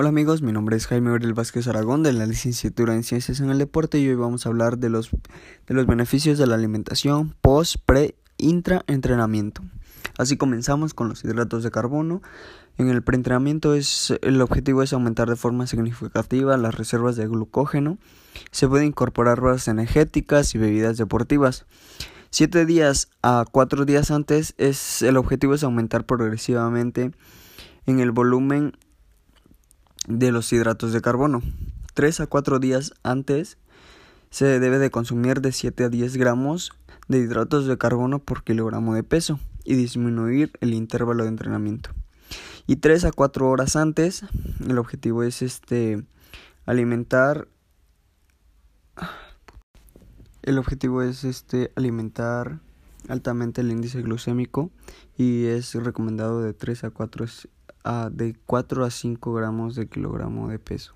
Hola amigos, mi nombre es Jaime Uriel Vázquez Aragón de la licenciatura en Ciencias en el Deporte y hoy vamos a hablar de los, de los beneficios de la alimentación post, pre, intra entrenamiento. Así comenzamos con los hidratos de carbono. En el preentrenamiento es, el objetivo es aumentar de forma significativa las reservas de glucógeno. Se pueden incorporar barras energéticas y bebidas deportivas. Siete días a cuatro días antes es, el objetivo es aumentar progresivamente en el volumen de los hidratos de carbono. 3 a 4 días antes se debe de consumir de 7 a 10 gramos de hidratos de carbono por kilogramo de peso y disminuir el intervalo de entrenamiento. Y 3 a 4 horas antes, el objetivo es este alimentar el objetivo es este alimentar altamente el índice glucémico y es recomendado de 3 a 4 de 4 a 5 gramos de kilogramo de peso.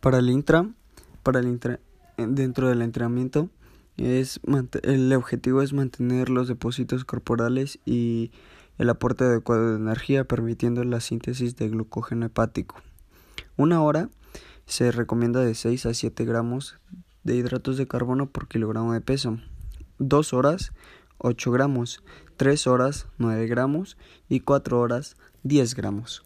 Para el intra, para el dentro del entrenamiento, es, el objetivo es mantener los depósitos corporales y el aporte adecuado de energía, permitiendo la síntesis de glucógeno hepático. Una hora se recomienda de 6 a 7 gramos de hidratos de carbono por kilogramo de peso. Dos horas 8 gramos, 3 horas 9 gramos y 4 horas 10 gramos.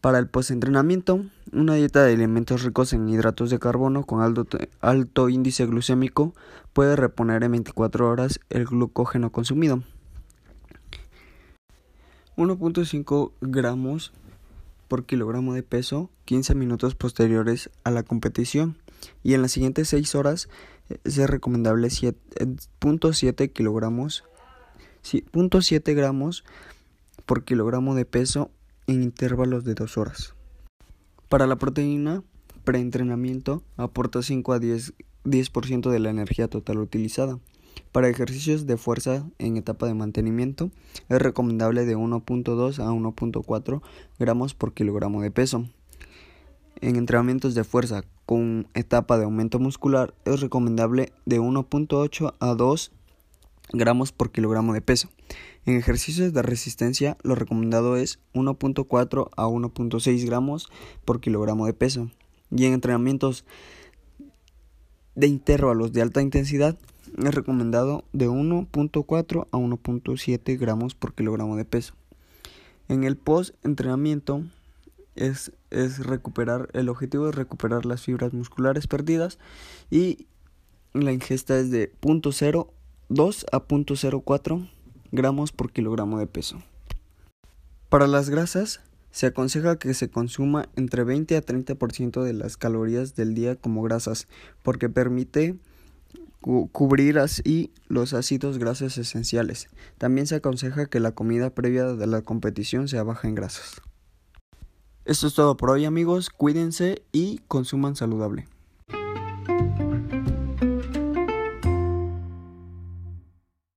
Para el postentrenamiento, una dieta de alimentos ricos en hidratos de carbono con alto, alto índice glucémico puede reponer en 24 horas el glucógeno consumido. 1.5 gramos por kilogramo de peso 15 minutos posteriores a la competición y en las siguientes 6 horas es recomendable 0.7 eh, kilogramos, 0.7 gramos por kilogramo de peso en intervalos de 2 horas. Para la proteína, preentrenamiento aporta 5 a 10, 10 de la energía total utilizada. Para ejercicios de fuerza en etapa de mantenimiento es recomendable de 1.2 a 1.4 gramos por kilogramo de peso. En entrenamientos de fuerza con etapa de aumento muscular es recomendable de 1.8 a 2 gramos por kilogramo de peso. En ejercicios de resistencia lo recomendado es 1.4 a 1.6 gramos por kilogramo de peso. Y en entrenamientos de intervalos de alta intensidad es recomendado de 1.4 a 1.7 gramos por kilogramo de peso. En el post entrenamiento es, es recuperar, el objetivo es recuperar las fibras musculares perdidas y la ingesta es de 0.02 a 0.04 gramos por kilogramo de peso. Para las grasas, se aconseja que se consuma entre 20 a 30% de las calorías del día como grasas, porque permite cubrir así los ácidos grasos esenciales. También se aconseja que la comida previa de la competición sea baja en grasas. Esto es todo por hoy amigos, cuídense y consuman saludable.